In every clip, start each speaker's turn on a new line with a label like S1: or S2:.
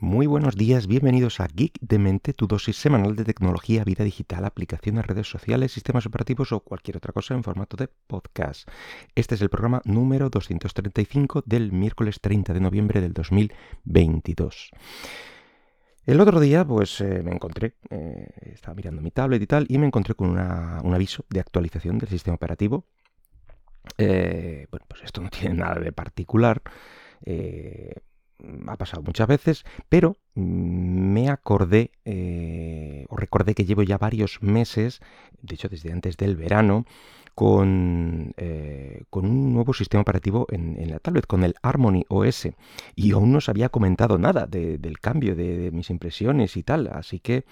S1: Muy buenos días, bienvenidos a Geek de Mente, tu dosis semanal de tecnología, vida digital, aplicaciones, redes sociales, sistemas operativos o cualquier otra cosa en formato de podcast. Este es el programa número 235 del miércoles 30 de noviembre del 2022. El otro día, pues eh, me encontré, eh, estaba mirando mi tablet y tal, y me encontré con un aviso de actualización del sistema operativo. Eh, bueno, pues esto no tiene nada de particular ha pasado muchas veces, pero me acordé eh, o recordé que llevo ya varios meses, de hecho desde antes del verano, con, eh, con un nuevo sistema operativo en, la tablet, con el Harmony OS. Y aún no os había comentado nada del cambio de, mis impresiones y tal, así que...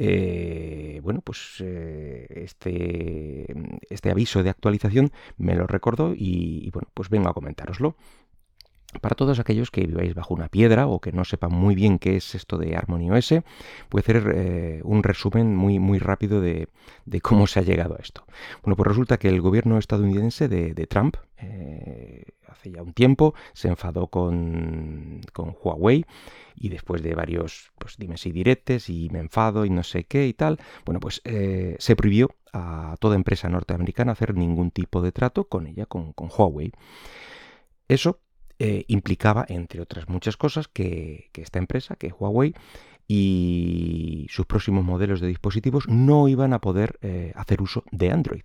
S1: Eh, bueno, pues este, este aviso de actualización me lo recordó y, bueno, pues vengo a comentároslo. Para todos aquellos que viváis bajo una piedra o que no sepan muy bien qué es esto de Harmony OS, voy a hacer eh, un resumen muy, muy rápido de, cómo se ha llegado a esto. Bueno, pues resulta que el gobierno estadounidense de, Trump, eh, hace ya un tiempo, se enfadó con, Huawei y después de varios, pues dime si diretes y me enfado y no sé qué y tal, bueno, pues eh, se prohibió a toda empresa norteamericana hacer ningún tipo de trato con ella, con, con Huawei. Eso eh, implicaba, entre otras muchas cosas, que, esta empresa, que Huawei, y sus próximos modelos de dispositivos no iban a poder eh, hacer uso de Android.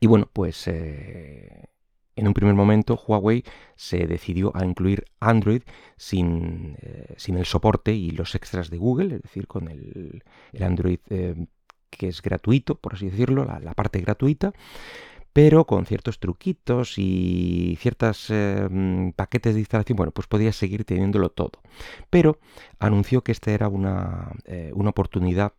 S1: Y bueno, pues eh, en un primer momento Huawei se decidió a incluir Android sin, sin el soporte y los extras de Google, es decir, con el, Android que es gratuito, por así decirlo, la parte gratuita pero con ciertos truquitos y ciertos mm, paquetes de instalación, bueno, pues podías seguir teniéndolo todo. Pero anunció que esta era una, eh, oportunidad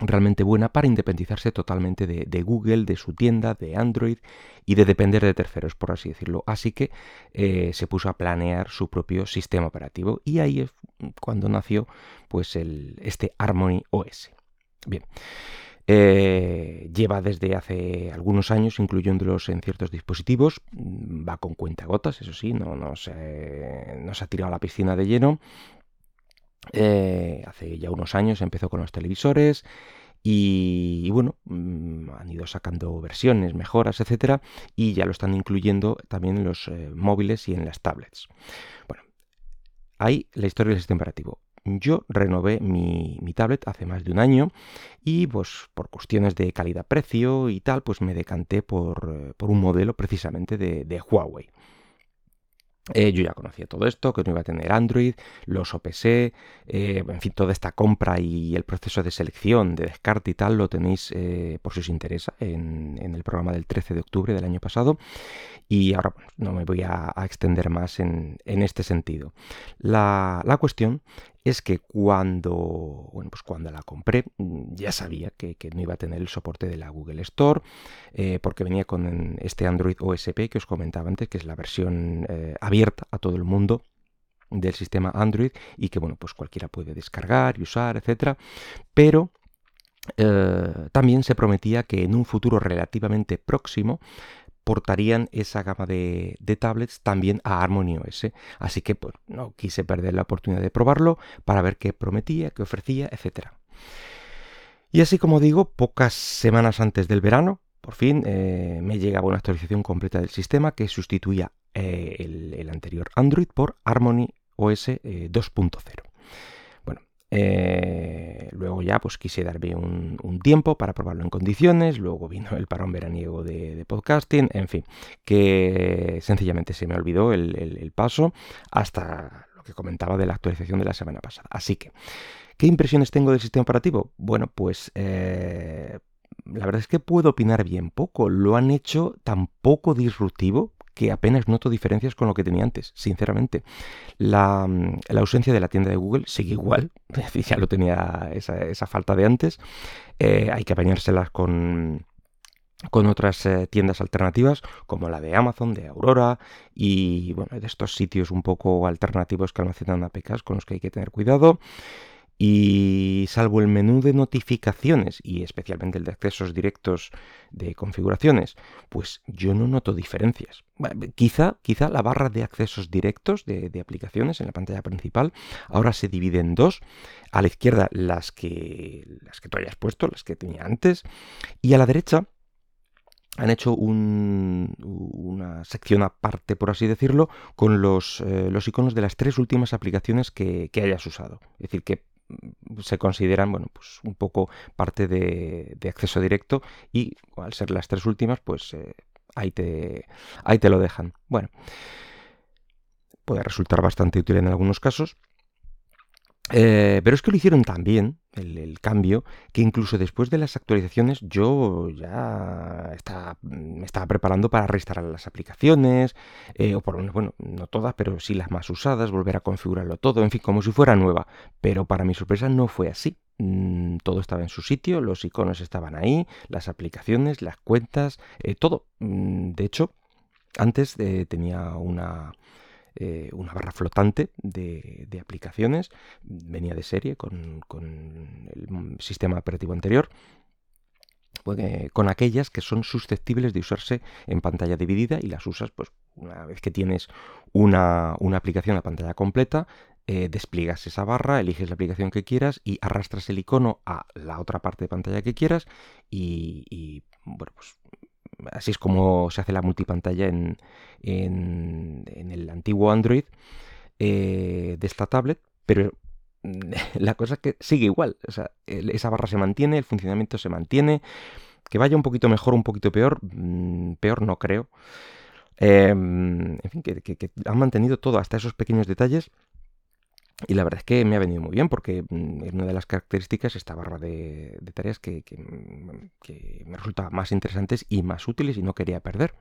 S1: realmente buena para independizarse totalmente de, Google, de su tienda, de Android y de depender de terceros, por así decirlo. Así que eh, se puso a planear su propio sistema operativo y ahí es cuando nació pues este Harmony OS. Bien. Eh, lleva desde hace algunos años incluyéndolos en ciertos dispositivos, mm, va con cuentagotas, eso sí, no, se, ha tirado a la piscina de lleno. Eh, hace ya unos años empezó con los televisores y, bueno, mm, han ido sacando versiones, mejoras, etcétera, y ya lo están incluyendo también en los eh, móviles y en las tablets. Bueno, ahí la historia del sistema operativo. Yo renové mi, tablet hace más de un año y pues por cuestiones de calidad-precio y tal, pues me decanté por, eh, un modelo precisamente de Huawei. Eh, yo ya conocía todo esto, que no iba a tener Android, los OPS, eh, en fin, toda esta compra y el proceso de selección, de descarte y tal, lo tenéis por si os interesa en, el programa del 13 de octubre del año pasado. Y ahora no me voy a, extender más en, este sentido. La, la cuestión es que cuando, bueno, pues cuando la compré mm, ya sabía que, no iba a tener el soporte de la Google Store eh, porque venía con este Android OSP que os comentaba antes, que es la versión eh, abierta a todo el mundo del sistema Android y que bueno, pues cualquiera puede descargar y usar, etcétera, pero eh, también se prometía que en un futuro relativamente próximo portarían esa gama de, tablets también a Harmony OS. Así que pues, no quise perder la oportunidad de probarlo para ver qué prometía, qué ofrecía, etc. Y así como digo, pocas semanas antes del verano, por fin eh, me llegaba una actualización completa del sistema que sustituía eh, el, anterior Android por Harmony OS 2.0. Eh, eh, luego ya pues quise darme un, tiempo para probarlo en condiciones, luego vino el parón veraniego de, podcasting, en fin, que sencillamente se me olvidó el, paso hasta lo que comentaba de la actualización de la semana pasada. Así que, ¿qué impresiones tengo del sistema operativo? Bueno, pues... Eh, la verdad es que puedo opinar bien poco. Lo han hecho tan poco disruptivo que apenas noto diferencias con lo que tenía antes, sinceramente. La, ausencia de la tienda de Google sigue igual, ya lo tenía esa, falta de antes. Eh, hay que apañárselas con, con otras eh, tiendas alternativas como la de Amazon, de Aurora y bueno, de estos sitios un poco alternativos que almacenan APKs con los que hay que tener cuidado. Y salvo el menú de notificaciones y especialmente el de accesos directos de configuraciones, pues yo no noto diferencias. quizá, quizá la barra de accesos directos de, aplicaciones en la pantalla principal ahora se divide en dos. A la izquierda las que, las que tú hayas puesto, las que tenía antes, y a la derecha han hecho una sección aparte, por así decirlo, con los, eh, los iconos de las tres últimas aplicaciones que, hayas usado. Es decir, que se consideran, bueno, pues un poco parte de, acceso directo y al ser las tres últimas, pues eh, ahí, te, ahí te lo dejan. Bueno, puede resultar bastante útil en algunos casos. Eh, pero es que lo hicieron tan bien, el, cambio, que incluso después de las actualizaciones yo ya estaba, me estaba preparando para reinstalar las aplicaciones, eh, o por lo menos, bueno, no todas, pero sí las más usadas, volver a configurarlo todo, en fin, como si fuera nueva. Pero para mi sorpresa no fue así. Mm, todo estaba en su sitio, los iconos estaban ahí, las aplicaciones, las cuentas, eh, todo. Mm, de hecho, antes tenía una eh, una barra flotante de, aplicaciones, venía de serie con, el sistema operativo anterior, pues, con aquellas que son susceptibles de usarse en pantalla dividida y las usas pues una vez que tienes una, aplicación a pantalla completa, eh, despliegas esa barra, eliges la aplicación que quieras y arrastras el icono a la otra parte de pantalla que quieras y, y bueno, pues así es como se hace la multipantalla en, en, el antiguo Android eh, de esta tablet, pero la cosa es que sigue igual. O sea, esa barra se mantiene, el funcionamiento se mantiene. Que vaya un poquito mejor, un poquito peor, mm, peor no creo. Em, en fin, que, que, han mantenido todo, hasta esos pequeños detalles. Y la verdad es que me ha venido muy bien porque mm, es una de las características esta barra de, tareas que, me resulta más interesantes y más útiles y no quería perder.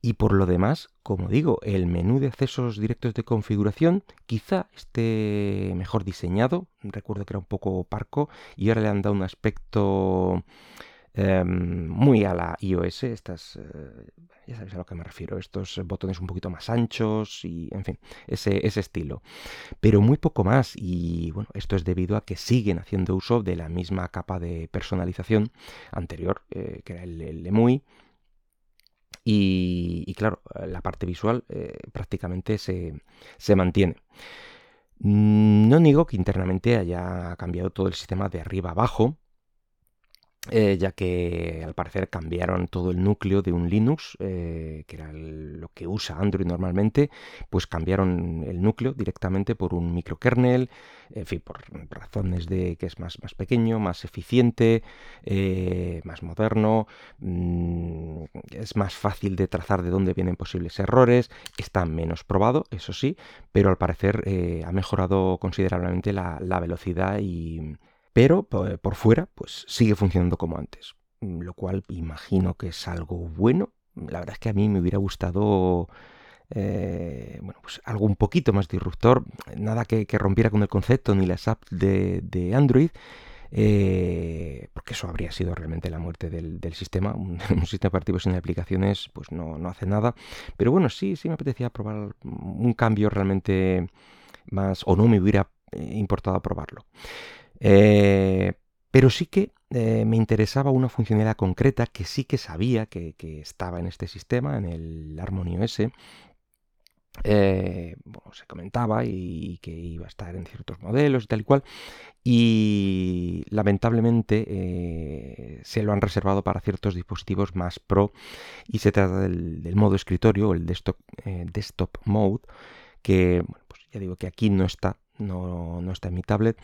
S1: Y por lo demás, como digo, el menú de accesos directos de configuración quizá esté mejor diseñado. Recuerdo que era un poco parco y ahora le han dado un aspecto Em, muy a la iOS, estas, eh, ya sabéis a lo que me refiero, estos botones un poquito más anchos y, en fin, ese, ese estilo. Pero muy poco más y, bueno, esto es debido a que siguen haciendo uso de la misma capa de personalización anterior, eh, que era el, el EMUI, y, claro, la parte visual eh, prácticamente se, se, mantiene. No niego que internamente haya cambiado todo el sistema de arriba abajo, eh, ya que al parecer cambiaron todo el núcleo de un Linux, eh, que era lo que usa Android normalmente, pues cambiaron el núcleo directamente por un microkernel, en fin, por razones de que es más, más pequeño, más eficiente, eh, más moderno, mm, es más fácil de trazar de dónde vienen posibles errores, está menos probado, eso sí, pero al parecer ha mejorado considerablemente la velocidad y pero por fuera pues sigue funcionando como antes, mm, lo cual imagino que es algo bueno. La verdad es que a mí me hubiera gustado eh, bueno, pues algo un poquito más disruptor, nada que, rompiera con el concepto ni las apps de, Android, eh, porque eso habría sido realmente la muerte del, sistema. Un, sistema operativo sin aplicaciones pues no, no, hace nada. Pero bueno, sí, sí me apetecía probar un cambio realmente más, o no me hubiera eh, importado probarlo. Eh, pero sí que eh, me interesaba una funcionalidad concreta que sí que sabía que, estaba en este sistema, en el Harmony OS. Eh, se comentaba y, que iba a estar en ciertos modelos y tal y cual. Y lamentablemente se lo han reservado para ciertos dispositivos más pro. Y se trata del, modo escritorio, el desktop, desktop mode, que pues ya digo que aquí no está, no, no está en mi tablet.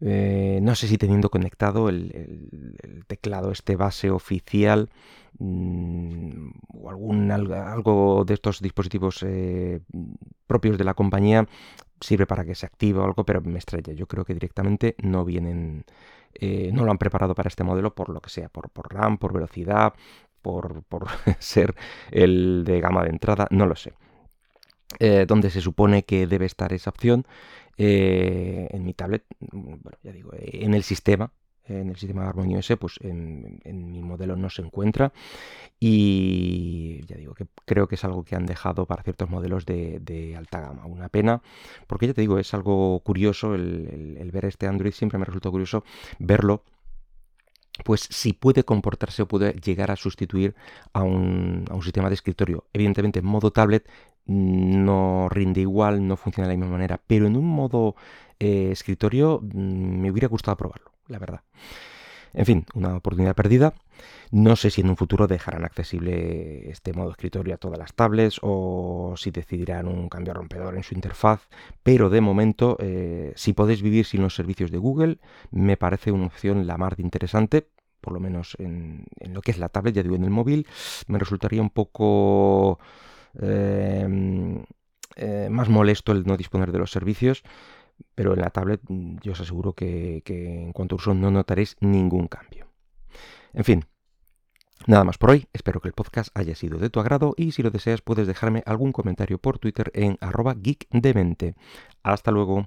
S1: Eh, no sé si teniendo conectado el, teclado este base oficial mm, o algún algo de estos dispositivos eh, propios de la compañía sirve para que se active o algo, pero me estrella. Yo creo que directamente no vienen, eh, no lo han preparado para este modelo por lo que sea, por, por RAM, por velocidad, por, por ser el de gama de entrada, no lo sé. Donde se supone que debe estar esa opción eh, en mi tablet, mm, bueno, ya digo, eh, en el sistema, en el sistema OS, pues en, mi modelo no se encuentra. Y ya digo que creo que es algo que han dejado para ciertos modelos de, alta gama. Una pena, porque ya te digo, es algo curioso el, ver este Android, siempre me resulta curioso verlo pues si puede comportarse o puede llegar a sustituir a un, a un, sistema de escritorio. Evidentemente en modo tablet no rinde igual, no funciona de la misma manera, pero en un modo eh, escritorio mm, me hubiera gustado probarlo, la verdad. En fin, una oportunidad perdida. No sé si en un futuro dejarán accesible este modo escritorio a todas las tablets o si decidirán un cambio rompedor en su interfaz, pero de momento, eh, si podéis vivir sin los servicios de Google, me parece una opción la más interesante, por lo menos en, en lo que es la tablet, ya digo, en el móvil, me resultaría un poco molesto el no disponer de los servicios, pero en la tablet mm, yo os aseguro que, que en cuanto a uso no notaréis ningún cambio. En fin, Nada más por hoy, espero que el podcast haya sido de tu agrado y si lo deseas puedes dejarme algún comentario por Twitter en arroba geekdemente. Hasta luego.